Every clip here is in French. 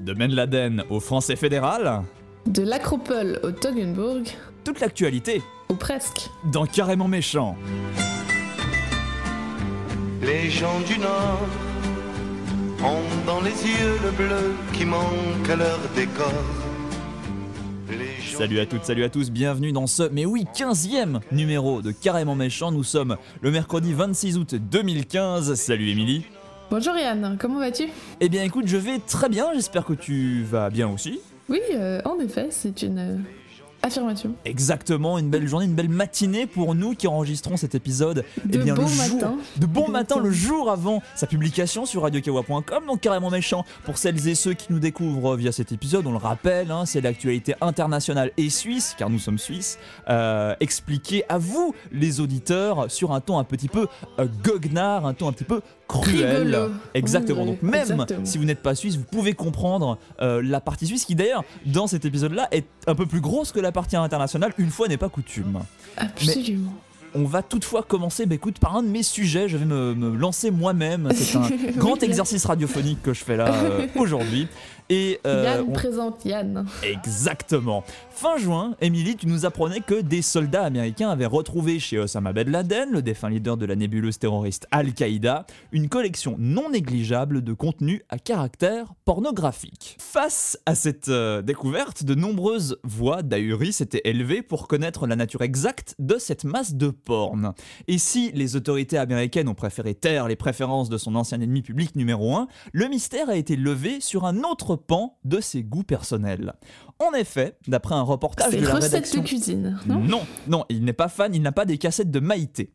De Ben Laden au Français fédéral, De l'Acropole au Toggenburg, toute l'actualité ou presque. dans Carrément Méchant. Les gens du Nord ont dans les yeux le bleu qui manque à leur décor. Salut à toutes, salut à tous, bienvenue dans ce, mais oui, 15e numéro de Carrément Méchant. Nous sommes le mercredi 26 août 2015. Salut Émilie. Bonjour Yann, comment vas-tu? Eh bien écoute, je vais très bien, j'espère que tu vas bien aussi. Oui, euh, en effet, c'est une euh, affirmation. Exactement, une belle journée, une belle matinée pour nous qui enregistrons cet épisode. De eh bien, bon le jour, matin. De bon De matin, matin. le jour avant sa publication sur radiokawa.com, donc carrément méchant. Pour celles et ceux qui nous découvrent via cet épisode, on le rappelle, hein, c'est l'actualité internationale et suisse, car nous sommes suisses, euh, expliquée à vous, les auditeurs, sur un ton un petit peu euh, goguenard, un ton un petit peu cruel. Rigolo. Exactement. Oui, Donc même exactement. si vous n'êtes pas suisse, vous pouvez comprendre euh, la partie suisse qui d'ailleurs, dans cet épisode-là, est un peu plus grosse que la partie internationale, une fois n'est pas coutume. Absolument. On va toutefois commencer bah, écoute, par un de mes sujets. Je vais me, me lancer moi-même. C'est un grand exercice radiophonique que je fais là euh, aujourd'hui. Et euh, Yann on- présente Yann. Exactement. Fin juin, Émilie, tu nous apprenais que des soldats américains avaient retrouvé chez Osama Ben Laden, le défunt leader de la nébuleuse terroriste Al-Qaïda, une collection non négligeable de contenus à caractère pornographique. Face à cette euh, découverte, de nombreuses voix d'ahurie s'étaient élevées pour connaître la nature exacte de cette masse de porn. Et si les autorités américaines ont préféré taire les préférences de son ancien ennemi public numéro 1, le mystère a été levé sur un autre pan de ses goûts personnels. En effet, d'après un reportage de la rédaction... de cuisine, non Non, non, il n'est pas fan, il n'a pas des cassettes de Maïté.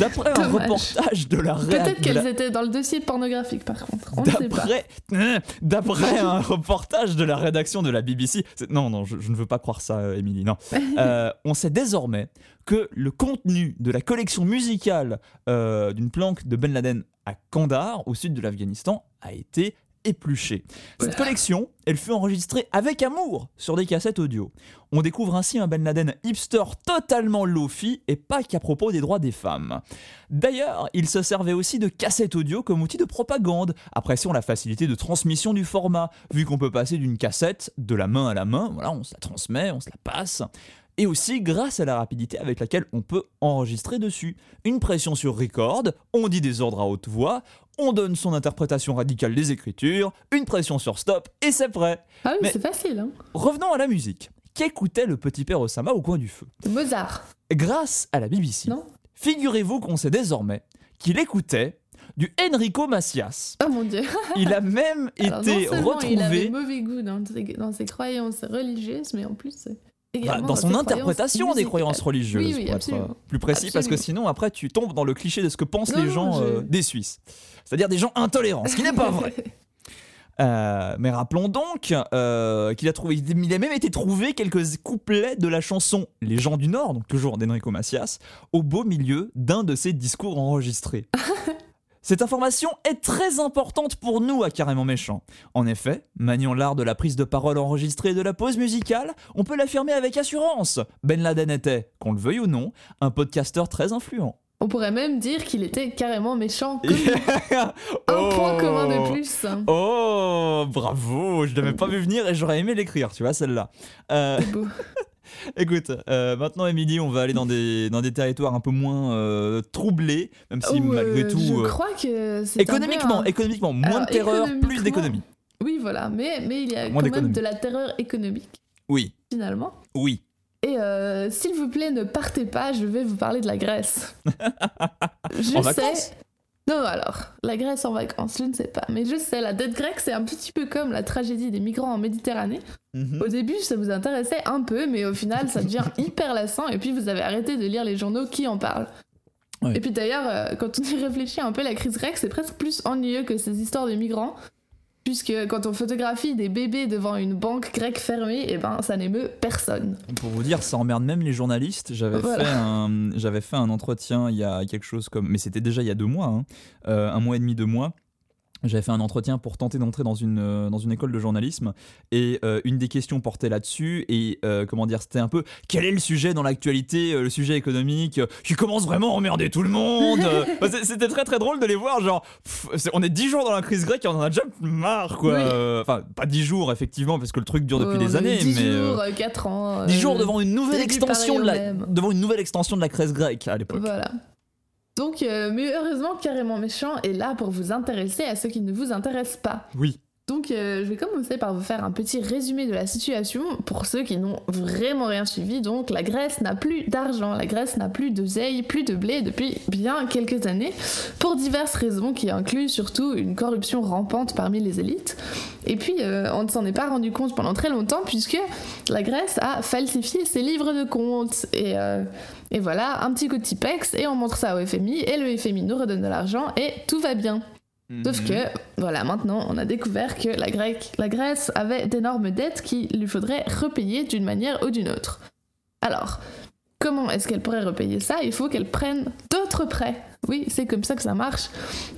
D'après un reportage de la réa- Peut-être la- qu'elles étaient dans le dossier pornographique par contre. D'après, d'après un reportage de la rédaction de la BBC, non, non, je, je ne veux pas croire ça, euh, Émilie, non. Euh, on sait désormais que le contenu de la collection musicale euh, d'une planque de Ben Laden à Kandahar, au sud de l'Afghanistan, a été Cette collection, elle fut enregistrée avec amour sur des cassettes audio. On découvre ainsi un Ben Laden hipster totalement low-fi et pas qu'à propos des droits des femmes. D'ailleurs, il se servait aussi de cassettes audio comme outil de propagande, appréciant la facilité de transmission du format, vu qu'on peut passer d'une cassette de la main à la main, voilà, on se la transmet, on se la passe. Et aussi grâce à la rapidité avec laquelle on peut enregistrer dessus. Une pression sur record, on dit des ordres à haute voix, on donne son interprétation radicale des écritures, une pression sur stop, et c'est prêt. Ah oui, Mais- c'est facile. Hein. Revenons à la musique. Qu'écoutait le petit père Osama au coin du feu? Mozart, Grâce à la BBC, non figurez-vous qu'on sait désormais qu'il écoutait du Enrico Macias. Oh mon dieu. Il a même Alors, été non seulement il avait retrouvé mauvais goût dans ses, dans ses croyances religieuses, mais en plus. Bah, dans son interprétation des croyances religieuses, Oui, oui, pour être absolument. euh, plus précis, parce que sinon après tu tombes dans le cliché de ce que pensent Non, les gens je- euh, des Suisses. C'est-à-dire des gens intolérants, ce qui n'est pas vrai. Euh, mais rappelons donc euh, qu'il a trouvé, il a même été trouvé quelques couplets de la chanson Les gens du Nord, donc toujours d'Enrico Macias, au beau milieu d'un de ses discours enregistrés. Cette information est très importante pour nous à Carrément Méchant. En effet, maniant l'art de la prise de parole enregistrée et de la pause musicale, on peut l'affirmer avec assurance. Ben Laden était, qu'on le veuille ou non, un podcasteur très influent. On pourrait même dire qu'il était carrément méchant. comme Un point commun de plus. Oh, bravo, je l'avais pas vu venir et j'aurais aimé l'écrire, tu vois, celle-là. Euh. écoute, euh, maintenant, Émilie, on va aller dans des, dans des territoires un peu moins euh, troublés, même si malgré tout. Je euh, crois que c'est. un peu économiquement, économiquement, moins Alors, de terreur, plus d'économie. Oui, voilà. Mais, mais il y a Moins quand même de la terreur économique, Oui, finalement. oui. Et euh, s'il vous plaît, ne partez pas, je vais vous parler de la Grèce. je En sais. vacances Non, alors, la Grèce en vacances, je ne sais pas. Mais je sais, la dette grecque, c'est un petit peu comme la tragédie des migrants en Méditerranée. Mhm. Au début, ça vous intéressait un peu, mais au final, ça devient hyper lassant. Et puis, vous avez arrêté de lire les journaux qui en parlent. Et puis d'ailleurs, euh, quand on y réfléchit un peu, la crise grecque, c'est presque plus ennuyeux que ces histoires de migrants. Puisque quand on photographie des bébés devant une banque grecque fermée, et ben ça n'émeut personne. Pour vous dire, ça emmerde même les journalistes. J'avais Voilà. fait un, j'avais fait un entretien il y a quelque chose comme, mais c'était déjà il y a deux mois, hein, euh, un mois et demi, deux mois, j'avais fait un entretien pour tenter d'entrer dans une, euh, dans une école de journalisme et euh, une des questions portait là-dessus et euh, comment dire c'était un peu quel est le sujet dans l'actualité le sujet économique? Qui commence vraiment à emmerder tout le monde? C'était très très drôle de les voir genre pff, on est 10 jours dans la crise grecque et on en a déjà marre quoi Oui. Enfin pas 10 jours effectivement parce que le truc dure depuis des années 10 mais jours, 4 ans. 10 euh, jours devant une nouvelle extension de la devant une nouvelle extension de la crise grecque à l'époque Voilà. Donc, euh, mais heureusement, Carrément Méchant est là pour vous intéresser à ce qui ne vous intéresse pas. oui Donc, euh, je vais commencer par vous faire un petit résumé de la situation pour ceux qui n'ont vraiment rien suivi. Donc, la Grèce n'a plus d'argent, la Grèce n'a plus d'oseille, plus de blé depuis bien quelques années, pour diverses raisons qui incluent surtout une corruption rampante parmi les élites. Et puis, euh, on ne s'en est pas rendu compte pendant très longtemps puisque la Grèce a falsifié ses livres de comptes. Et, euh, et voilà, un petit coup de Tipex et on montre ça au FMI et le FMI nous redonne de l'argent et tout va bien. Sauf Mhm. que, voilà, maintenant, on a découvert que la, Grèce, la Grèce avait d'énormes dettes qu'il lui faudrait repayer d'une manière ou d'une autre. Alors, comment est-ce qu'elle pourrait repayer ça? Il faut qu'elle prenne d'autres prêts. Oui, c'est comme ça que ça marche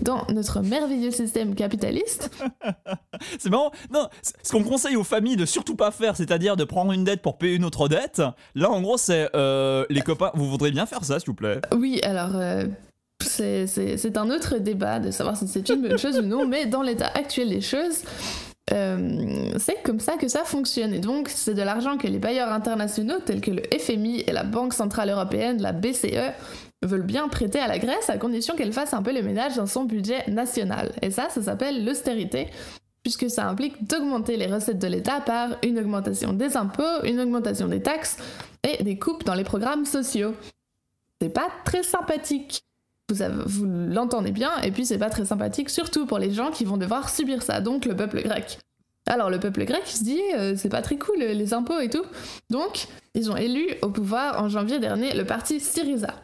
dans notre merveilleux système capitaliste. C'est marrant. Non, ce qu'on conseille aux familles de surtout pas faire, c'est-à-dire de prendre une dette pour payer une autre dette. Là, en gros, c'est euh, les copains. Vous voudriez bien faire ça, s'il vous plaît? Oui, alors, euh, c'est- un autre débat de savoir si c'est une bonne chose ou non, mais dans l'état actuel des choses, euh, c'est comme ça que ça fonctionne. Et donc, c'est de l'argent que les bailleurs internationaux, tels que le FMI et la Banque Centrale Européenne, la BCE, veulent bien prêter à la Grèce à condition qu'elle fasse un peu le ménage dans son budget national. Et ça, ça s'appelle l'austérité, puisque ça implique d'augmenter les recettes de l'État par une augmentation des impôts, une augmentation des taxes et des coupes dans les programmes sociaux. C'est pas très sympathique. Vous, l'entendez bien, et puis c'est pas très sympathique, surtout pour les gens qui vont devoir subir ça, donc le peuple grec. Alors le peuple grec se dit euh, c'est pas très cool les impôts et tout. Donc ils ont élu au pouvoir en janvier dernier le parti Syriza.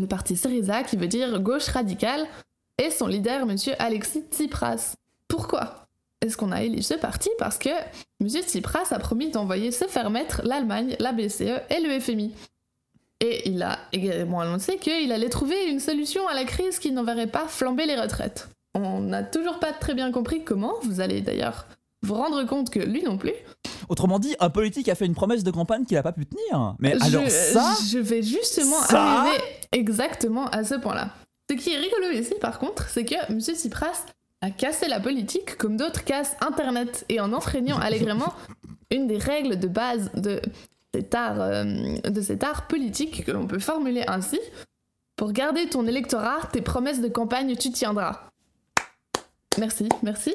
Le parti Syriza qui veut dire gauche radicale et son leader monsieur Alexis Tsipras. Pourquoi Est-ce qu'on a élu ce parti? Parce que monsieur Tsipras a promis d'envoyer se faire mettre l'Allemagne, la BCE et le FMI. Et il a également annoncé qu'il allait trouver une solution à la crise qui n'enverrait pas flamber les retraites. On n'a toujours pas très bien compris comment, vous allez d'ailleurs vous rendre compte que lui non plus. Autrement dit, un politique a fait une promesse de campagne qu'il a pas pu tenir. Mais alors je, ça, je vais justement ça arriver exactement à ce point-là. Ce qui est rigolo ici, par contre, c'est que M. Tsipras a cassé la politique comme d'autres cassent Internet et en enfreignant allègrement une des règles de base de euh, de cet art politique que l'on peut formuler ainsi. Pour garder ton électorat, tes promesses de campagne, tu tiendras. Merci, merci.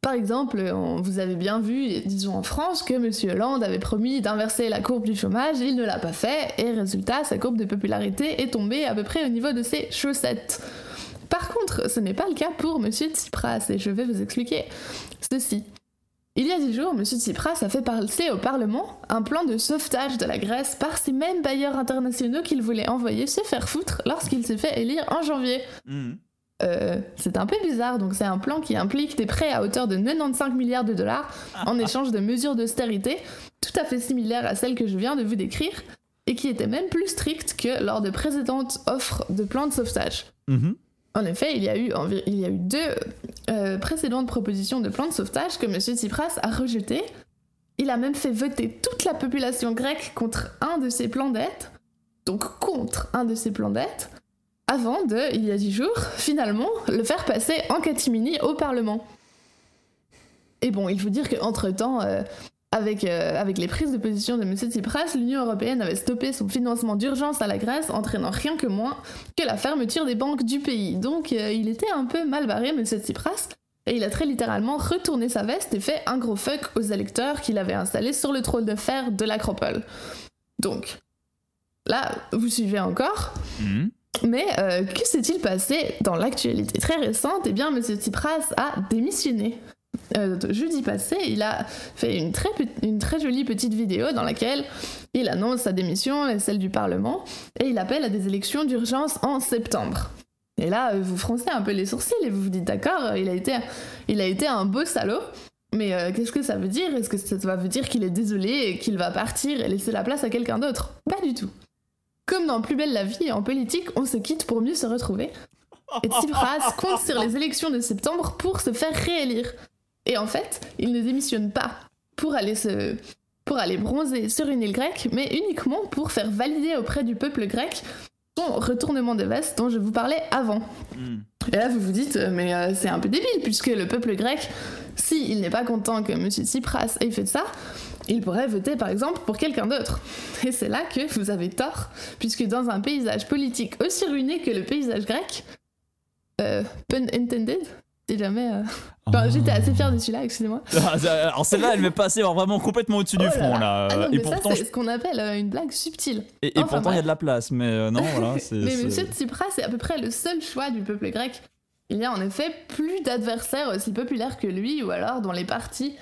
Par exemple, vous avez bien vu, disons en France, que M. Hollande avait promis d'inverser la courbe du chômage, il ne l'a pas fait, et résultat, sa courbe de popularité est tombée à peu près au niveau de ses chaussettes. Par contre, ce n'est pas le cas pour M. Tsipras, et je vais vous expliquer ceci. Il y a dix jours, M. Tsipras a fait passer au Parlement un plan de sauvetage de la Grèce par ces mêmes bailleurs internationaux qu'il voulait envoyer se faire foutre lorsqu'il s'est fait élire en janvier. Mhm. Euh, c'est un peu bizarre, donc c'est un plan qui implique des prêts à hauteur de 95 milliards de dollars en échange de mesures d'austérité, tout à fait similaires à celles que je viens de vous décrire, et qui étaient même plus strictes que lors de précédentes offres de plans de sauvetage. Mhm. En effet, il y a eu, deux euh, précédentes propositions de plans de sauvetage que M. Tsipras a rejetées. Il a même fait voter toute la population grecque contre un de ses plans d'aide, donc contre un de ses plans d'aide, avant de, il y a dix jours, finalement, le faire passer en catimini au Parlement. Et bon, il faut dire qu'entre-temps, euh, avec, euh, avec les prises de position de M. Tsipras, l'Union européenne avait stoppé son financement d'urgence à la Grèce, entraînant rien que moins que la fermeture des banques du pays. Donc euh, il était un peu mal barré, M. Tsipras, et il a très littéralement retourné sa veste et fait un gros fuck aux électeurs qu'il avait installés sur le trône de fer de l'Acropole. Donc, là, vous suivez encore Mhm. mais euh, que s'est-il passé dans l'actualité très récente? Eh bien, M. Tsipras a démissionné. Euh, jeudi passé, il a fait une très, jolie petite vidéo dans laquelle il annonce sa démission et celle du Parlement, et il appelle à des élections d'urgence en septembre. Et là, euh, vous froncez un peu les sourcils et vous vous dites d'accord, il a été, il a été un beau salaud, mais euh, qu'est-ce que ça veut dire? Est-ce que ça va veut dire qu'il est désolé et qu'il va partir et laisser la place à quelqu'un d'autre? Pas du tout. Comme dans Plus belle la vie, en politique, on se quitte pour mieux se retrouver. Et Tsipras compte sur les élections de septembre pour se faire réélire. Et en fait, il ne démissionne pas pour aller se pour aller bronzer sur une île grecque, mais uniquement pour faire valider auprès du peuple grec son retournement de veste dont je vous parlais avant. Hmm. Et là, vous vous dites, mais euh, c'est un peu débile, puisque le peuple grec, s'il n'est pas content que M. Tsipras ait fait ça, il pourrait voter par exemple pour quelqu'un d'autre. Et c'est là que vous avez tort, puisque dans un paysage politique aussi ruiné que le paysage grec, euh, pun intended, jamais. euh, enfin, Ah. J'étais assez fière de celui-là, excusez-moi. Ah, ça- Alors celle-là, elle m'est passée vraiment complètement au-dessus du Oh front là. là. Ah non, et mais ça, pourtant, c'est je- ce qu'on appelle euh, une blague subtile. et, et Enfin, pourtant il y a de la place, mais euh, non, voilà. c'est- Mais c'est- M. Tsipras est à peu près le seul choix du peuple grec. Il y a en effet plus d'adversaires aussi populaires que lui, ou alors dont les partis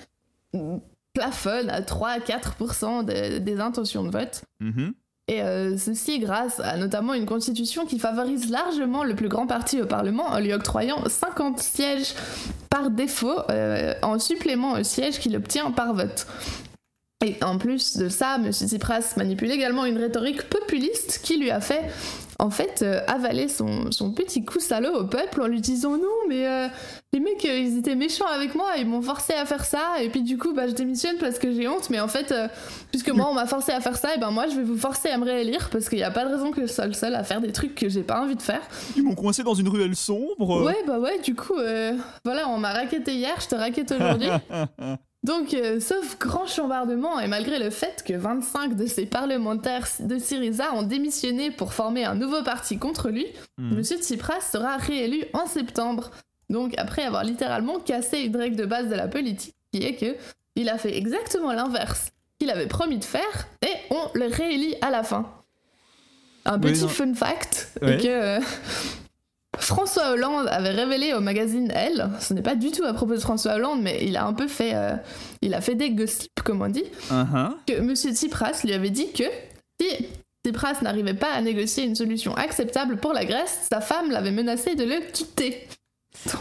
plafonnent à 3 à 4% de- des intentions de vote. Mhm. Et euh, ceci grâce à notamment une constitution qui favorise largement le plus grand parti au Parlement en lui octroyant 50 sièges par défaut euh, en supplément aux sièges qu'il obtient par vote. Et en plus de ça, M. Tsipras manipule également une rhétorique populiste qui lui a fait en fait euh, avaler son, son petit coup salaud au peuple en lui disant non mais les mecs euh, ils étaient méchants avec moi, ils m'ont forcé à faire ça et puis du coup bah je démissionne parce que j'ai honte mais en fait euh, puisque moi on m'a forcé à faire ça et ben moi je vais vous forcer à me réélire parce qu'il n'y a pas de raison que je sois le seul à faire des trucs que j'ai pas envie de faire. Ils m'ont coincé dans une ruelle sombre. Ouais bah ouais du coup euh, voilà on m'a raquetté hier, je te raquette aujourd'hui. Donc, euh, sauf grand chambardement, et malgré le fait que 25 de ses parlementaires de Syriza ont démissionné pour former un nouveau parti contre lui, Hmm. M. Tsipras sera réélu en septembre. Donc, après avoir littéralement cassé une règle de base de la politique, qui est que il a fait exactement l'inverse qu'il avait promis de faire, et on le réélit à la fin. Un petit fun fact, Ouais. est que euh, François Hollande avait révélé au magazine Elle, ce n'est pas du tout à propos de François Hollande, mais il a un peu fait, euh, il a fait des gossips, comme on dit, Uh-huh. que M. Tsipras lui avait dit que si Tsipras n'arrivait pas à négocier une solution acceptable pour la Grèce, sa femme l'avait menacé de le quitter.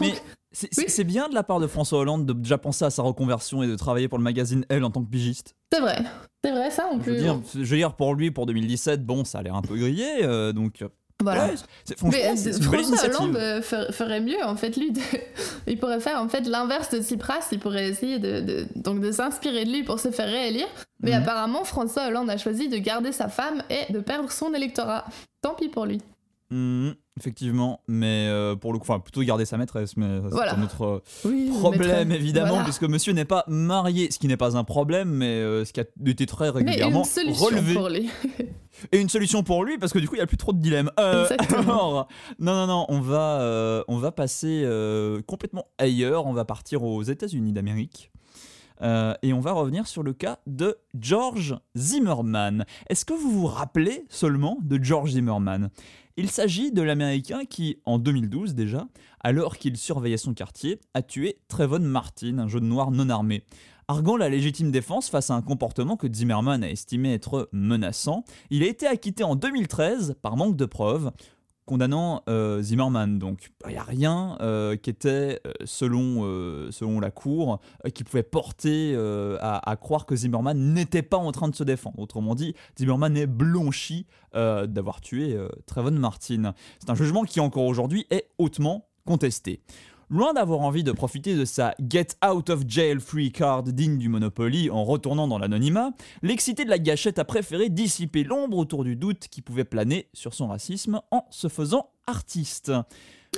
Donc, Mais c'est Oui. bien de la part de François Hollande de déjà penser à sa reconversion et de travailler pour le magazine Elle en tant que pigiste. c'est vrai, c'est vrai, ça on Je peut. veux dire, je veux dire, pour lui, pour 2017, bon, ça a l'air un peu grillé, euh, donc. euh, Voilà. ouais, c'est- franchement, Mais euh, François. Hollande euh, fer- ferait mieux en fait lui. de- il pourrait faire en fait l'inverse de Tsipras. Il pourrait essayer de, de- donc de s'inspirer de lui pour se faire réélire. Mais Mhm. apparemment François Hollande a choisi de garder sa femme et de perdre son électorat. Tant pis pour lui. Mhm, effectivement, mais euh, pour le coup, enfin, plutôt garder sa maîtresse, mais ça, c'est un autre euh, Oui. problème évidemment, voilà. puisque monsieur n'est pas marié, ce qui n'est pas un problème, mais euh, ce qui a été très Mais régulièrement une relevé. pour lui. Et une solution pour lui, parce que du coup, il n'y a plus trop de dilemmes. Exactement. alors, non, non, non, on va, on va passer complètement ailleurs. On va partir aux États-Unis d'Amérique. Euh, et on va revenir sur le cas de George Zimmerman. Est-ce que vous vous rappelez seulement de George Zimmerman Il s'agit de l'Américain qui, en 2012 déjà, alors qu'il surveillait son quartier, a tué Trayvon Martin, un jeune noir non armé. Arguant la légitime défense face à un comportement que Zimmerman a estimé être menaçant, il a été acquitté en 2013 par manque de preuves, condamnant euh, Zimmerman. Donc il n'y a rien euh, qui était, euh, selon, la Cour, qui pouvait porter à, à croire que Zimmerman n'était pas en train de se défendre. Autrement dit, Zimmerman est blanchi d'avoir tué Trayvon Martin. C'est un jugement qui encore aujourd'hui est hautement contesté. Loin d'avoir envie de profiter de sa Get Out of Jail Free Card digne du Monopoly en retournant dans l'anonymat, l'excité de la gâchette a préféré dissiper l'ombre autour du doute qui pouvait planer sur son racisme en se faisant artiste.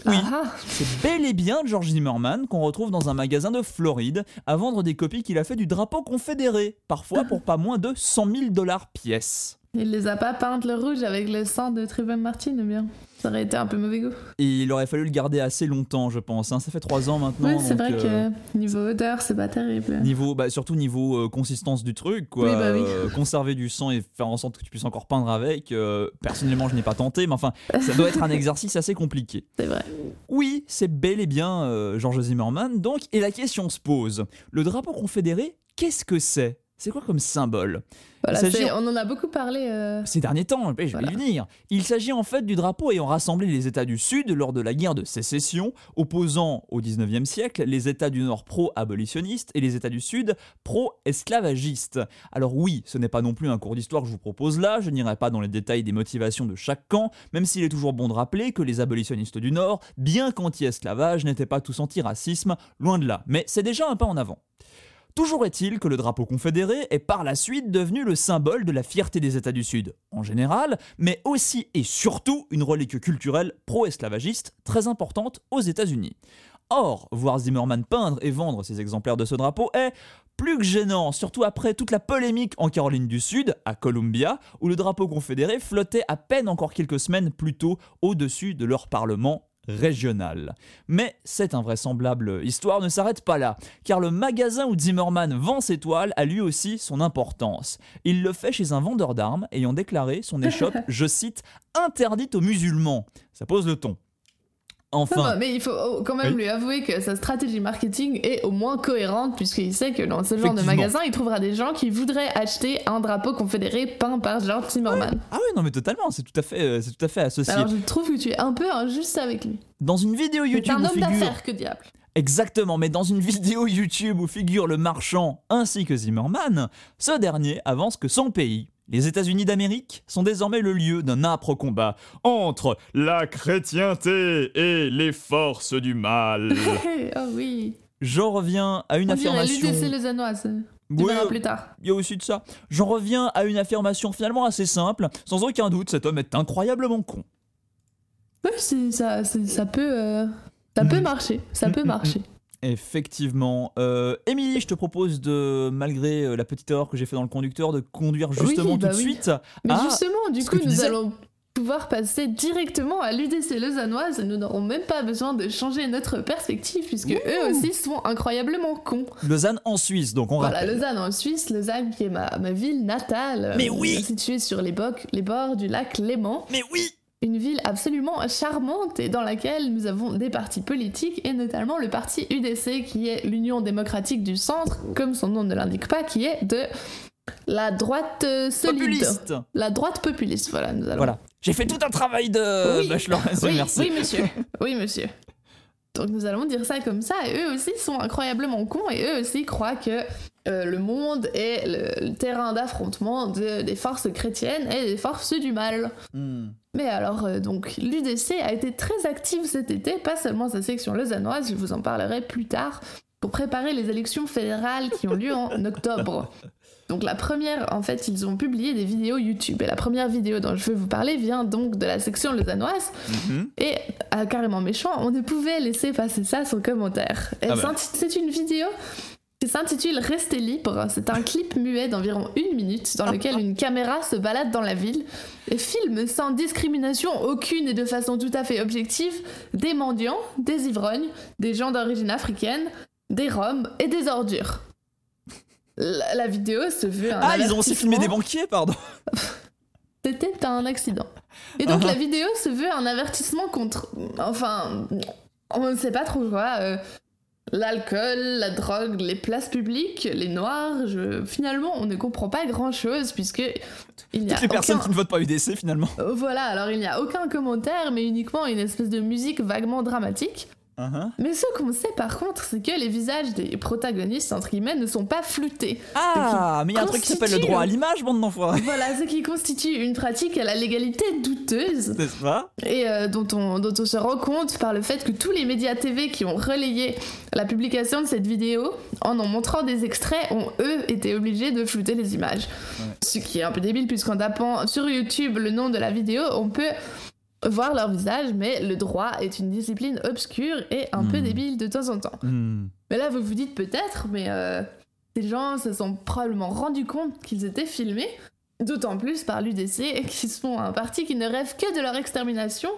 Oui, Ah, ah. c'est bel et bien George Zimmerman qu'on retrouve dans un magasin de Floride à vendre des copies qu'il a fait du drapeau confédéré, parfois pour pas moins de 100 000 dollars pièce. Il les a pas peintes le rouge avec le sang de Trayvon Martin ou bien? Ça aurait été un peu mauvais goût. Et il aurait fallu le garder assez longtemps, je pense. hein. Ça fait trois ans maintenant. Oui, c'est vrai euh, que niveau odeur, c'est pas terrible. Niveau, bah, surtout niveau euh, consistance du truc, quoi. Oui, bah oui. Euh, conserver du sang et faire en sorte que tu puisses encore peindre avec. personnellement, je n'ai pas tenté, mais enfin, ça doit être un exercice assez compliqué. C'est vrai. Oui, c'est bel et bien Georges Zimmerman, donc, et la question se pose le drapeau confédéré, qu'est-ce que c'est? C'est quoi comme symbole? Voilà, on en a beaucoup parlé. euh, ces derniers temps, je vais Voilà. y venir. Il s'agit en fait du drapeau ayant rassemblé les États du Sud lors de la guerre de sécession, opposant au 19e siècle les États du Nord pro-abolitionnistes et les États du Sud pro-esclavagistes. Alors oui, ce n'est pas non plus un cours d'histoire que je vous propose là, je n'irai pas dans les détails des motivations de chaque camp, même s'il est toujours bon de rappeler que les abolitionnistes du Nord, bien qu'anti-esclavage, n'étaient pas tous anti-racisme, loin de là, mais c'est déjà un pas en avant. Toujours est-il que le drapeau confédéré est par la suite devenu le symbole de la fierté des États du Sud, en général, mais aussi et surtout une relique culturelle pro-esclavagiste très importante aux États-Unis. Or, voir Zimmerman peindre et vendre ces exemplaires de ce drapeau est plus que gênant, surtout après toute la polémique en Caroline du Sud, à Columbia, où le drapeau confédéré flottait à peine encore quelques semaines plus tôt au-dessus de leur parlement régional. Mais cette invraisemblable histoire ne s'arrête pas là, car le magasin où Zimmerman vend ses toiles a lui aussi son importance. Il le fait chez un vendeur d'armes ayant déclaré son échoppe, je cite, interdite aux musulmans. Ça pose le ton. Enfin, Non, mais il faut oh, quand même Oui. lui avouer que sa stratégie marketing est au moins cohérente, puisqu'il sait que dans ce genre de magasin, il trouvera des gens qui voudraient acheter un drapeau confédéré peint par George Zimmerman. ah oui, non mais totalement, c'est tout à fait, euh, c'est tout à fait associé. Alors je trouve que tu es un peu injuste avec lui. Dans une vidéo YouTube un où homme figure d'affaires, que diable. Exactement, mais dans une vidéo YouTube où figure le marchand ainsi que Zimmerman, ce dernier avance que son pays, les États-Unis d'Amérique, sont désormais le lieu d'un âpre combat entre la chrétienté et les forces du mal. oh oui. J'en reviens à une On affirmation. Tu Oui, verras plus tard. il y a aussi de ça. J'en reviens à une affirmation finalement assez simple. Sans aucun doute, cet homme est incroyablement con. C'est- ça, ça peut, euh, ça peut Mm. marcher. Ça peut Mm, mm, marcher. Effectivement. Euh, Émilie, je te propose de, malgré euh, la petite erreur que j'ai fait dans le conducteur, de conduire justement Oui, bah tout de oui. suite Mais à justement, du coup, nous disais. allons pouvoir passer directement à l'UDC lausannoise nous n'aurons même pas besoin de changer notre perspective puisque Ouh. eux aussi sont incroyablement cons. Lausanne en Suisse, donc on Voilà, rappelle. Lausanne en Suisse, Lausanne qui est ma, ma ville natale. Mais euh, oui Située sur les bords du lac Léman. Mais oui Une ville absolument charmante et dans laquelle nous avons des partis politiques et notamment le parti UDC qui est l'Union démocratique du centre, comme son nom ne l'indique pas, qui est de la droite solide. Populiste La droite populiste, voilà, nous allons. Voilà. J'ai fait tout un travail de Oui. bachelor. Oui, Merci. oui, monsieur. Oui, monsieur. Donc nous allons dire ça comme ça, et eux aussi sont incroyablement cons, et eux aussi croient que euh, le monde est le, le terrain d'affrontement de- des forces chrétiennes et des forces du mal. Hmm. Mais alors, euh, donc, l'UDC a été très active cet été, pas seulement sa section lausannoise, je vous en parlerai plus tard, pour préparer les élections fédérales qui ont lieu en octobre. Donc la première, en fait, ils ont publié des vidéos YouTube. Et la première vidéo dont je veux vous parler vient donc de la section lausannoise. Mhm. Et ah, carrément méchant, on ne pouvait laisser passer ça sans commentaire. Ah s'inti- C'est une vidéo qui s'intitule Restez libre. C'est un clip muet d'environ une minute dans lequel une caméra se balade dans la ville et filme sans discrimination aucune et de façon tout à fait objective des mendiants, des ivrognes, des gens d'origine africaine, des roms et des ordures. La, la vidéo se veut un Ah, ils ont aussi filmé des banquiers, pardon. C'était un accident. Et donc Ah. la vidéo se veut un avertissement contre... Enfin, on ne sait pas trop quoi. euh, L'alcool, la drogue, les places publiques, les noirs, je... finalement on ne comprend pas grand chose puisque il n'y a Toutes les personnes qui ne votent pas UDC, finalement. Euh, Voilà, alors il n'y a aucun commentaire mais uniquement une espèce de musique vaguement dramatique. Uh-huh. Mais ce qu'on sait par contre c'est que les visages des protagonistes entre guillemets ne sont pas floutés. Ah, mais il y a un truc qui s'appelle le droit à l'image, bande d'enfoirés. Voilà, ce qui constitue une pratique à la légalité douteuse. N'est-ce pas et euh, dont, on, dont on se rend compte par le fait que tous les médias TV qui ont relayé la publication de cette vidéo, en en montrant des extraits, ont eux été obligés de flouter les images. Ce qui est un peu débile puisqu'en tapant sur YouTube le nom de la vidéo, on peut voir leur visage, mais le droit est une discipline obscure et un peu Hmm. débile de temps en temps. Hmm. Mais là, vous vous dites peut-être, mais euh, ces gens se sont probablement rendus compte qu'ils étaient filmés, d'autant plus par l'UDC, qui sont un parti qui ne rêve que de leur extermination.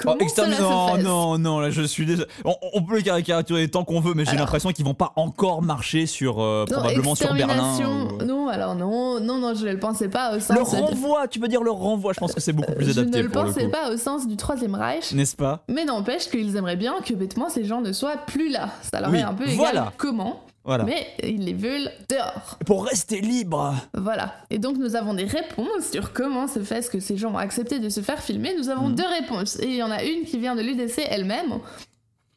Comment Oh, extermin- cela se non, non, non, là je suis désolé. On, on peut les caricaturer tant qu'on veut, mais j'ai Alors- l'impression qu'ils vont pas encore marcher sur euh, Non, probablement sur Berlin. extermination, ou- non, alors non, non, non, je ne le pensais pas au Le sens... renvoi, tu peux dire le renvoi, je pense que c'est beaucoup plus Euh, je adapté ne le pour le pensais coup. pas au sens du Troisième Reich, N'est-ce pas? mais n'empêche qu'ils aimeraient bien que bêtement ces gens ne soient plus là. Ça leur Oui, est un peu égal voilà. comment. Voilà. mais ils les veulent dehors. Pour rester libre. Voilà. Et donc nous avons des réponses sur comment se fait ce que ces gens ont accepté de se faire filmer. Nous avons Mhm. deux réponses. Et il y en a une qui vient de l'UDC elle-même.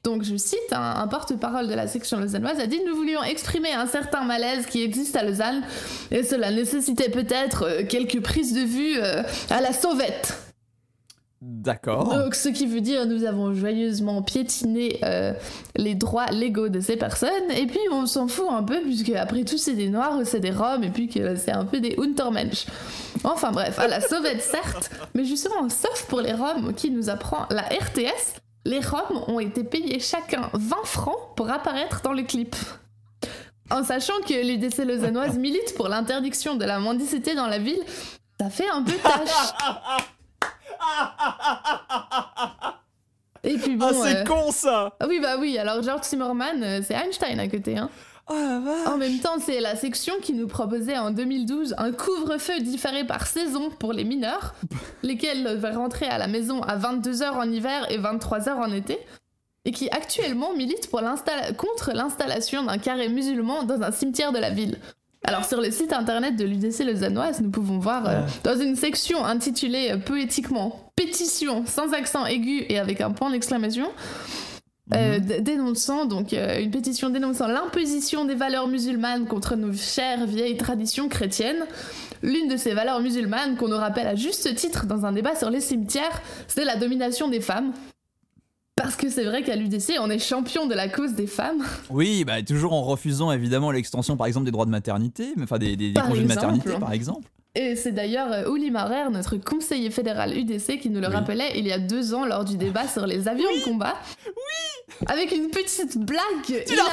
Donc je cite, un, un porte-parole de la section lausannoise a dit « Nous voulions exprimer un certain malaise qui existe à Lausanne et cela nécessitait peut-être euh, quelques prises de vue euh, à la sauvette. » D'accord. Donc, ce qui veut dire nous avons joyeusement piétiné euh, les droits légaux de ces personnes, et puis on s'en fout un peu, puisque après tout, c'est des Noirs ou c'est des Roms, et puis que c'est un peu des Untermensch. Enfin bref, à la sauvette, certes, mais justement, sauf pour les Roms qui nous apprend la RTS, les Roms ont été payés chacun 20 francs pour apparaître dans le clip. En sachant que l'UDC lausannoise milite pour l'interdiction de la mendicité dans la ville, ça fait un peu tâche. Et puis bon. ah, c'est euh, con ça ah oui, bah oui, alors George Zimmerman, euh, c'est Einstein à côté. Hein. Oh la vache. En même temps, c'est la section qui nous proposait en 2012 un couvre-feu différé par saison pour les mineurs, lesquels devaient rentrer à la maison à 22h en hiver et 23h en été, et qui actuellement milite pour contre l'installation d'un carré musulman dans un cimetière de la ville. Alors sur le site internet de l'UDC lausannoise, nous pouvons voir euh, dans une section intitulée euh, poétiquement Pétition sans accent aigu et avec un point d'exclamation, euh, Mhm. d- dénonçant donc euh, une pétition dénonçant l'imposition des valeurs musulmanes contre nos chères vieilles traditions chrétiennes. L'une de ces valeurs musulmanes qu'on nous rappelle à juste titre dans un débat sur les cimetières, c'est la domination des femmes. Parce que c'est vrai qu'à l'UDC, on est champion de la cause des femmes. Oui, bah, toujours en refusant évidemment l'extension par exemple des droits de maternité, enfin des, des- congés de maternité par exemple. Et c'est d'ailleurs euh, Uli Marer, notre conseiller fédéral UDC, qui nous le Oui. rappelait il y a deux ans lors du débat sur les avions de combat. Oui Avec une petite blague Tu l'as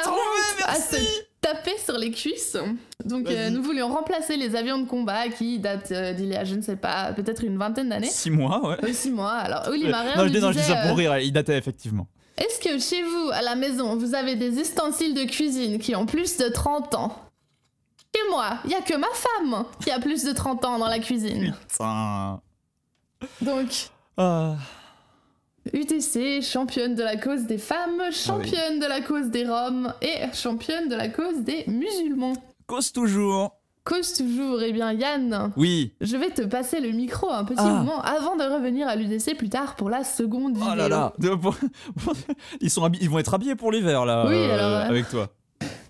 à merci se taper sur les cuisses. Donc euh, nous voulions remplacer les avions de combat qui datent euh, d'il y a, je ne sais pas, peut-être une vingtaine d'années. Six mois, ouais. Euh, Six mois. Alors Uli Marer non, je non, je dis ça pour rire, il datait effectivement. Est-ce que chez vous, à la maison, vous avez des ustensiles de cuisine qui ont plus de 30 ans? Chez moi, il y a que ma femme qui a plus de 30 ans dans la cuisine. Putain. Donc, Ah. UTC, championne de la cause des femmes, championne de la cause des Roms et championne de la cause des musulmans. Cause toujours. Cause toujours, eh bien Yann, Oui. je vais te passer le micro un petit Ah. moment avant de revenir à l'UDC plus tard pour la seconde vidéo. Oh là là. Ils, sont ils vont être habillés pour l'hiver là. Oui, euh, alors, euh, Avec toi.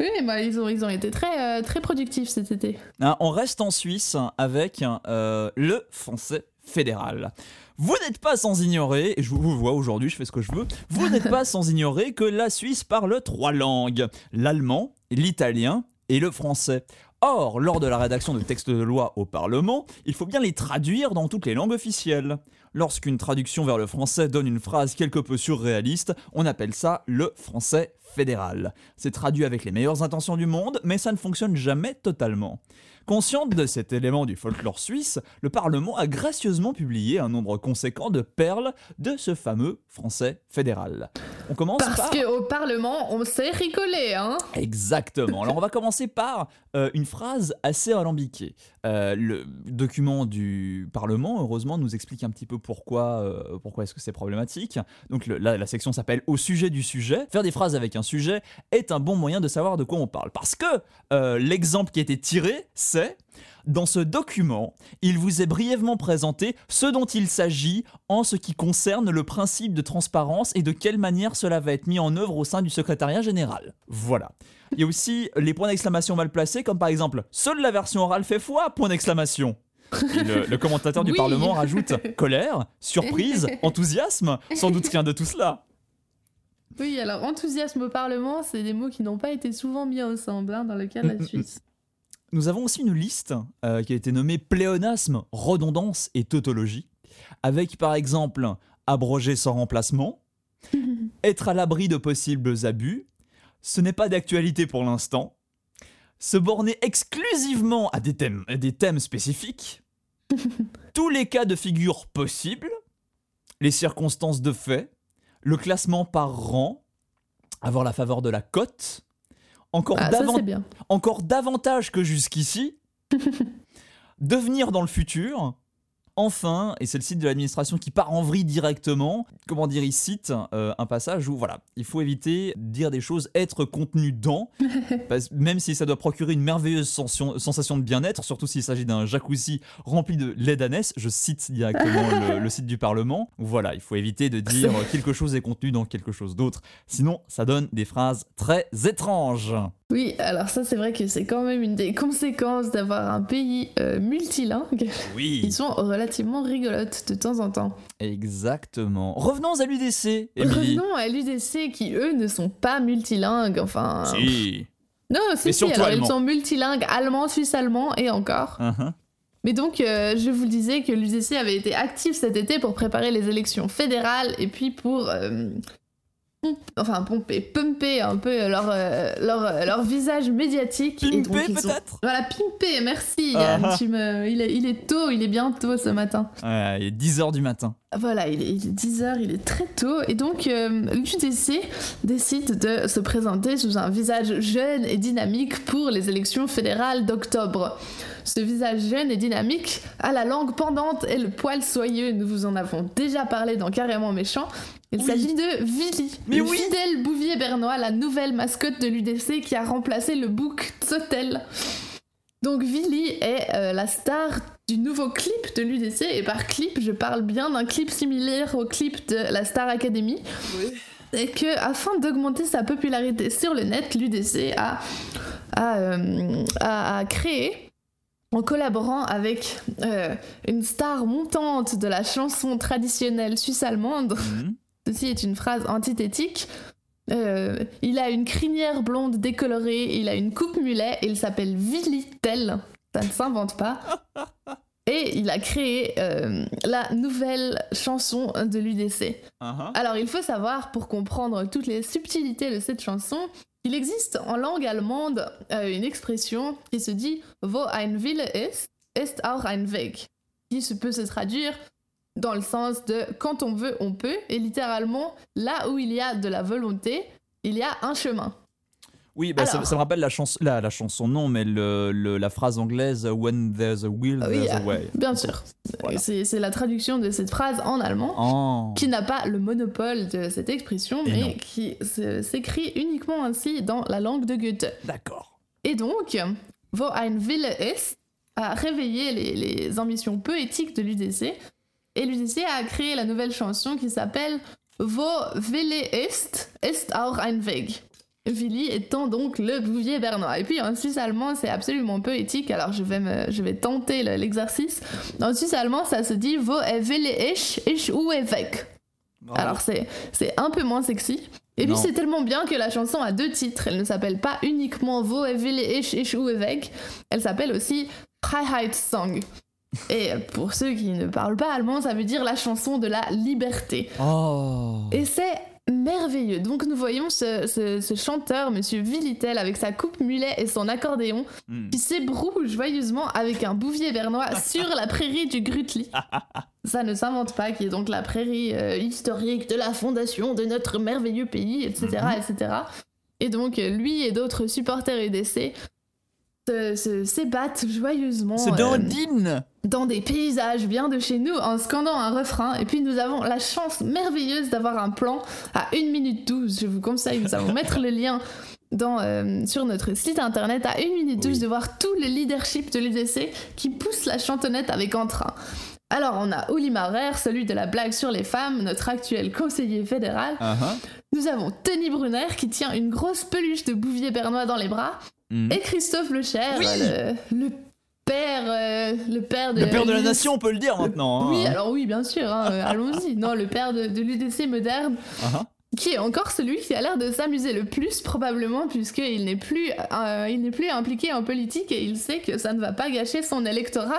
Oui, bah, ils, ont, ils ont été très, euh, très productifs cet été. Hein, on reste en Suisse avec euh, le français fédéral. Vous n'êtes pas sans ignorer, et je vous vois aujourd'hui, je fais ce que je veux, vous n'êtes pas sans ignorer que la Suisse parle trois langues, l'allemand, l'italien et le français. Or, lors de la rédaction de textes de loi au Parlement, il faut bien les traduire dans toutes les langues officielles. Lorsqu'une traduction vers le français donne une phrase quelque peu surréaliste, on appelle ça le français fédéral. C'est traduit avec les meilleures intentions du monde, mais ça ne fonctionne jamais totalement. Consciente de cet élément du folklore suisse, le Parlement a gracieusement publié un nombre conséquent de perles de ce fameux français fédéral. On commence Parce par... qu'au Parlement, on sait rigoler, hein Exactement. Alors on va commencer par euh, une phrase assez alambiquée. Euh, le document du Parlement, heureusement, nous explique un petit peu pourquoi, euh, pourquoi est-ce que c'est problématique. Donc le- là, la section s'appelle Au sujet du sujet. Faire des phrases avec un sujet est un bon moyen de savoir de quoi on parle. Parce que l'exemple qui a été tiré, c'est dans ce document, il vous est brièvement présenté ce dont il s'agit en ce qui concerne le principe de transparence et de quelle manière cela va être mis en œuvre au sein du secrétariat général. Voilà. Il y a aussi les points d'exclamation mal placés, comme par exemple Seule la version orale fait foi point d'exclamation. Le, le commentateur du Oui. Parlement rajoute colère, surprise, enthousiasme, sans doute rien de tout cela. Oui, alors enthousiasme au Parlement, c'est des mots qui n'ont pas été souvent mis ensemble hein, dans le cas de la Suisse. Nous avons aussi une liste euh, qui a été nommée pléonasme, redondance et tautologie, avec par exemple abroger sans remplacement, être à l'abri de possibles abus, ce n'est pas d'actualité pour l'instant, se borner exclusivement à des thèmes, à des thèmes spécifiques, tous les cas de figure possibles, les circonstances de fait, le classement par rang, avoir la faveur de la cote, encore Ah, ça bien. encore davantage que jusqu'ici, devenir dans le futur, enfin, et c'est le site de l'administration qui part en vrille directement, comment dire, il cite euh, un passage où voilà, il faut éviter de dire des choses, être contenu dans, parce- même si ça doit procurer une merveilleuse sensation, sensation de bien-être, surtout s'il s'agit d'un jacuzzi rempli de lait d'ânesse, je cite directement le, le site du Parlement. Voilà, il faut éviter de dire quelque chose est contenu dans quelque chose d'autre, sinon ça donne des phrases très étranges. Oui, alors ça c'est vrai que c'est quand même une des conséquences d'avoir un pays euh, multilingue. Oui. Ils sont relativement rigolotes de temps en temps. Exactement. Revenons à l'UDC. Revenons à l'UDC qui eux ne sont pas multilingues, enfin... Si. Non, si, si, surtout alors allemand. ils sont multilingues, allemand, suisse-allemand et encore. Uh-huh. Mais donc, euh, je vous le disais que l'UDC avait été actif cet été pour préparer les élections fédérales et puis pour. euh, enfin, pomper, pumper un peu leur, euh, leur, euh, leur visage médiatique. Pimper peut-être Voilà, pimper, merci Ah Yann. ah. Tu me... il, est, il est tôt, il est bien tôt ce matin. Ouais, il est 10h du matin. Voilà, il est, il est 10h, il est très tôt. Et donc, euh, l'UDC décide de se présenter sous un visage jeune et dynamique pour les élections fédérales d'octobre. Ce visage jeune et dynamique a la langue pendante et le poil soyeux. Nous vous en avons déjà parlé dans Carrément Méchant. Il Oui. s'agit de Vili, Mais oui. fidèle bouvier bernois, la nouvelle mascotte de l'UDC qui a remplacé le bouc Tsotel. Donc Vili est euh, la star du nouveau clip de l'UDC et par clip je parle bien d'un clip similaire au clip de la Star Academy et que afin d'augmenter sa popularité sur le net l'UDC a, a, euh, a- a créé en collaborant avec euh, une star montante de la chanson traditionnelle suisse-allemande Mhm. Ceci est une phrase antithétique. Euh, il a une crinière blonde décolorée, il a une coupe mulet et il s'appelle Willy Tell. Ça ne s'invente pas. Et il a créé euh, la nouvelle chanson de l'UDC. Uh-huh. Alors il faut savoir, pour comprendre toutes les subtilités de cette chanson, il existe en langue allemande euh, une expression qui se dit Wo ein Wille ist, ist auch ein Weg, qui se peut se traduire dans le sens de quand on veut, on peut, et littéralement, là où il y a de la volonté, il y a un chemin. Oui, bah, ça, Alors. ça me rappelle la, chanson, la, la chanson, non, mais le, le- la phrase anglaise When there's a will, Ah oui, there's a ah, way. Bien sûr. Voilà. C'est la traduction de cette phrase en allemand. Oh. qui n'a pas le monopole de cette expression, Et non. mais qui s'écrit uniquement ainsi dans la langue de Goethe. D'accord. Et donc, Wo ein Wille ist a réveillé les, les ambitions poétiques de l'UDC, et l'UDC a créé la nouvelle chanson qui s'appelle Wo Wille ist, ist auch ein Weg. Willy étant donc le bouvier bernois. Et puis en suisse allemand, c'est absolument poétique, alors je vais, me, je vais tenter le- l'exercice. En suisse allemand, ça se dit Wo er Wille ist, ist où est weg. Alors c'est un peu moins sexy. Et puis Non. c'est tellement bien que la chanson a deux titres. Elle ne s'appelle pas uniquement Wo er will ich ich uwe weg. Elle s'appelle aussi Freiheitssong. Et pour ceux qui ne parlent pas allemand, ça veut dire la chanson de la liberté. Oh. Et c'est merveilleux. Donc nous voyons ce, ce- ce chanteur, Monsieur Villitel, avec sa coupe mulet et son accordéon, Hmm. qui s'ébroue joyeusement avec un bouvier bernois sur la prairie du Grutli. Ça ne s'invente pas, qui est donc la prairie euh, historique de la fondation de notre merveilleux pays, etc. etc. Et donc, lui et d'autres supporters se- s'ébattent joyeusement C'est euh, dans des paysages bien de chez nous en scandant un refrain. Et puis, nous avons la chance merveilleuse d'avoir un plan à 1 minute 12. Je vous conseille, nous allons mettre le lien dans, euh, sur notre site internet à 1 minute 12 Oui. de voir tout le leadership de l'UDC qui pousse la chantonnette avec entrain. Alors, on a Uli Maurer, celui de la blague sur les femmes, notre actuel conseiller fédéral. Uh-huh. Nous avons Tony Brunner qui tient une grosse peluche de bouvier bernois dans les bras. Hmm. Et Christophe Lecher, Oui. le, le père, euh, le père de Le père de la nation, on peut le dire maintenant. Oui, hein. alors oui, bien sûr, hein, euh, allons-y. Non, le père de, de l'UDC moderne, Uh-huh. qui est encore celui qui a l'air de s'amuser le plus, probablement, puisqu'il n'est plus, euh, il n'est plus impliqué en politique et il sait que ça ne va pas gâcher son électorat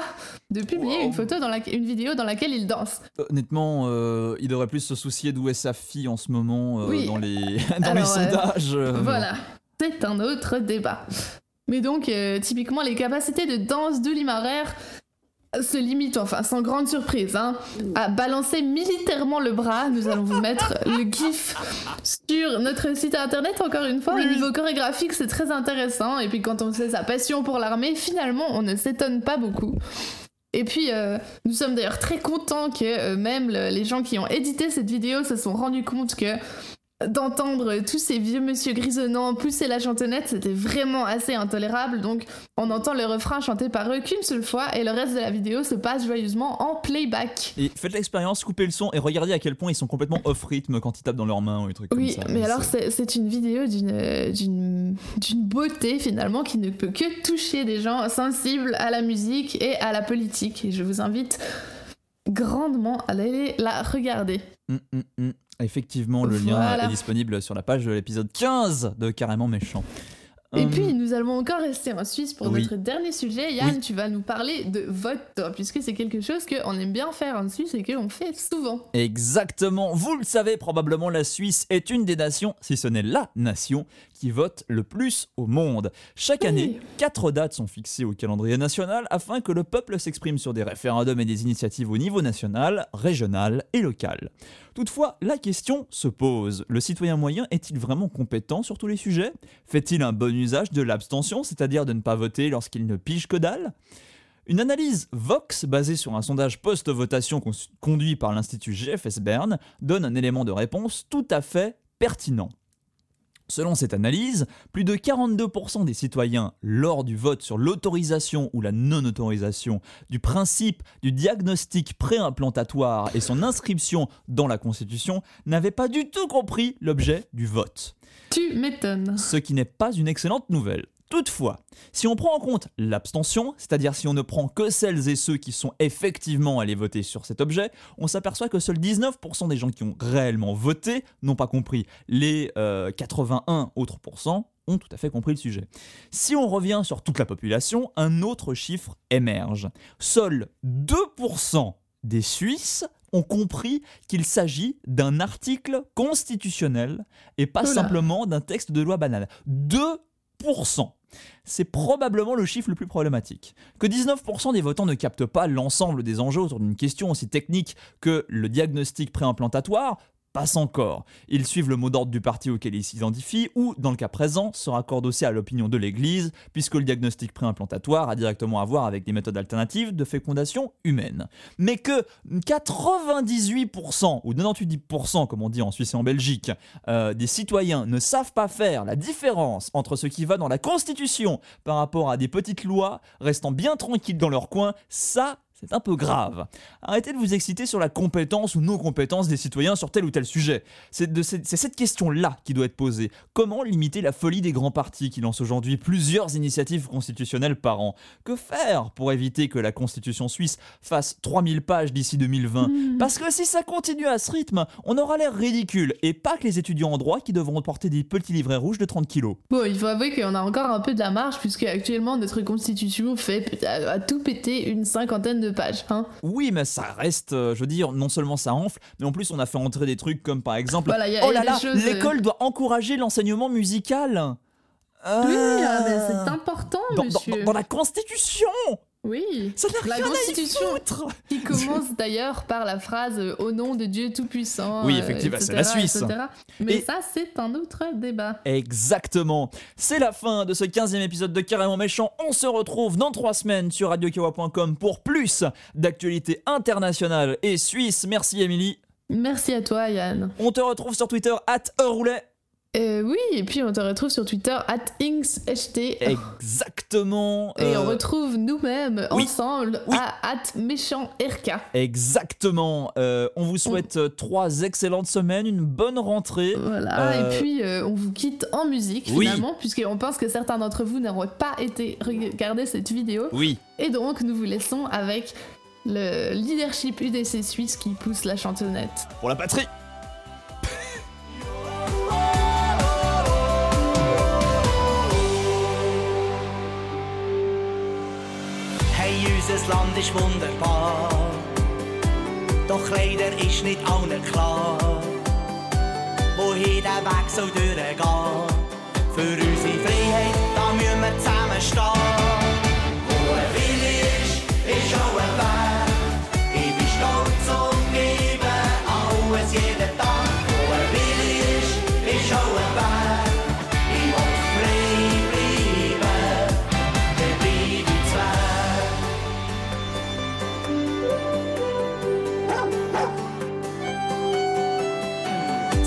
de publier Wow. une photo dans la, une vidéo dans laquelle il danse. Honnêtement, euh, il devrait plus se soucier d'où est sa fille en ce moment euh, Oui. dans les, dans Alors, les euh, sondages. euh, Voilà, c'est un autre débat. Mais donc, euh, typiquement, les capacités de danse d'Uli Maurer se limitent, enfin, sans grande surprise, hein, à balancer militairement le bras. Nous allons vous mettre le gif sur notre site internet, encore une fois. Au Oui. niveau chorégraphique, c'est très intéressant. Et puis, quand on sait sa passion pour l'armée, finalement, on ne s'étonne pas beaucoup. Et puis, euh, nous sommes d'ailleurs très contents que euh, même le- les gens qui ont édité cette vidéo se sont rendus compte que d'entendre tous ces vieux monsieur grisonnants pousser la chantonnette, c'était vraiment assez intolérable. Donc, on entend le refrain chanté par eux qu'une seule fois et le reste de la vidéo se passe joyeusement en playback. Et faites l'expérience, coupez le son et regardez à quel point ils sont complètement off rythme quand ils tapent dans leurs mains ou des trucs Oui, comme ça. mais alors C'est- une vidéo d'une beauté finalement qui ne peut que toucher des gens sensibles à la musique et à la politique. Et je vous invite grandement à aller la regarder. Hum, hum, hum. Effectivement, le lien est disponible sur la page de l'épisode 15 de Carrément Méchant. Et Hum, puis nous allons encore rester en Suisse pour Oui. notre dernier sujet. Yann, Oui. tu vas nous parler de vote, puisque c'est quelque chose qu'on aime bien faire en Suisse et qu'on fait souvent. Exactement, vous le savez probablement, la Suisse est une des nations, si ce n'est la nation, qui vote le plus au monde. Chaque année, quatre dates sont fixées au calendrier national afin que le peuple s'exprime sur des référendums et des initiatives au niveau national, régional et local. Toutefois, la question se pose, le citoyen moyen est-il vraiment compétent sur tous les sujets? Fait-il un bon usage de l'abstention, c'est-à-dire de ne pas voter lorsqu'il ne pige que dalle? Une analyse Vox basée sur un sondage post-votation conduit par l'Institut GFS Bern donne un élément de réponse tout à fait pertinent. Selon cette analyse, plus de 42% des citoyens, lors du vote sur l'autorisation ou la non-autorisation du principe du diagnostic préimplantatoire et son inscription dans la Constitution, n'avaient pas du tout compris l'objet du vote Tu m'étonnes. ce qui n'est pas une excellente nouvelle. Toutefois, si on prend en compte l'abstention, c'est-à-dire si on ne prend que celles et ceux qui sont effectivement allés voter sur cet objet, on s'aperçoit que seuls 19% des gens qui ont réellement voté n'ont pas compris. Les euh, 81 autres pourcents ont tout à fait compris le sujet. Si on revient sur toute la population, un autre chiffre émerge. Seuls 2% des Suisses ont compris qu'il s'agit d'un article constitutionnel et pas Oula. simplement d'un texte de loi banal. 2% c'est probablement le chiffre le plus problématique. Que 19% des votants ne captent pas l'ensemble des enjeux autour d'une question aussi technique que le diagnostic préimplantatoire, passe encore. Ils suivent le mot d'ordre du parti auquel ils s'identifient ou, dans le cas présent, se raccordent aussi à l'opinion de l'Église, puisque le diagnostic préimplantatoire a directement à voir avec des méthodes alternatives de fécondation humaine. Mais que 98% ou 98% comme on dit en Suisse et en Belgique euh, des citoyens ne savent pas faire la différence entre ce qui va dans la Constitution par rapport à des petites lois, restant bien tranquilles dans leur coin, ça, c'est un peu grave. Arrêtez de vous exciter sur la compétence ou non-compétence des citoyens sur tel ou tel sujet. C'est cette- question-là qui doit être posée. Comment limiter la folie des grands partis qui lancent aujourd'hui plusieurs initiatives constitutionnelles par an? Que faire pour éviter que la Constitution suisse fasse 3000 pages d'ici 2020 Parce que si ça continue à ce rythme, on aura l'air ridicule. Et pas que les étudiants en droit qui devront porter des petits livrets rouges de 30 kilos. Bon, il faut avouer qu'on a encore un peu de la marge, puisque actuellement notre constitution fait à tout péter une cinquantaine de pages. Hein. Oui, mais ça reste, euh, je veux dire, non seulement ça enfle, mais en plus on a fait entrer des trucs comme par exemple, Voilà, a- oh là là, euh, l'école doit encourager l'enseignement musical. Ah. Oui, ah, mais c'est important, dans, dans- monsieur. dans la Constitution Oui. Ça n'a La rien à y Constitution. foutre Qui commence d'ailleurs par la phrase euh, Au nom de Dieu Tout-Puissant. Oui, euh, effectivement, etc., c'est la Suisse. etc. Mais Et- ça, c'est un autre débat. Exactement. C'est la fin de ce 15e épisode de Carrément Méchant. On se retrouve dans trois semaines sur radiokawa.com pour plus d'actualités internationales et suisses. Merci Émilie. Merci à toi, Yann. On te retrouve sur Twitter, at Roulet. Euh, oui, et puis on te retrouve sur Twitter, at InksHT. Exactement. Et on euh, retrouve nous-mêmes oui. ensemble Oui. à at méchant RK. Exactement. Euh, on vous souhaite euh, trois excellentes semaines, une bonne rentrée. Voilà, et puis on vous quitte en musique Oui. finalement, puisqu'on pense que certains d'entre vous n'auraient pas été regarder cette vidéo. Oui. Et donc nous vous laissons avec le leadership UDC suisse qui pousse la chantonnette. Pour la patrie. Unser Land ist wunderbar. Doch leider ist nicht allen klar, wohin der Weg soll durchgehen. Für unsere Freiheit, da müssen wir zusammenstehen.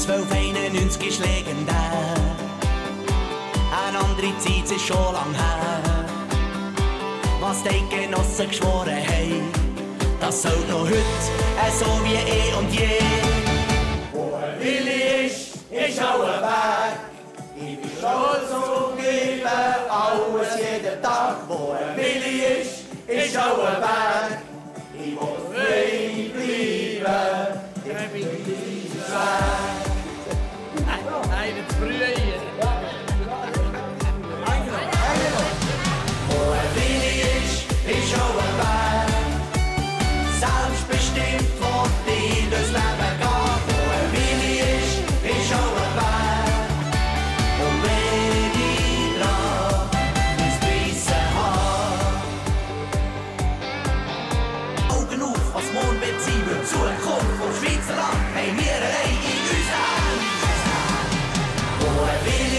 1291 ist legendär. Eine andere Zeit ist schon lang her. Was die Genossen geschworen haben, das soll noch heute so wie eh und je. Wo ein Wille ist, ist auch ein Weg. Ich bin stolz und gebe alles jeden Tag. Wo ein Wille ist, ist auch ein Weg. Ich will frei bleiben. Ich bin dieses Weg. Wo ein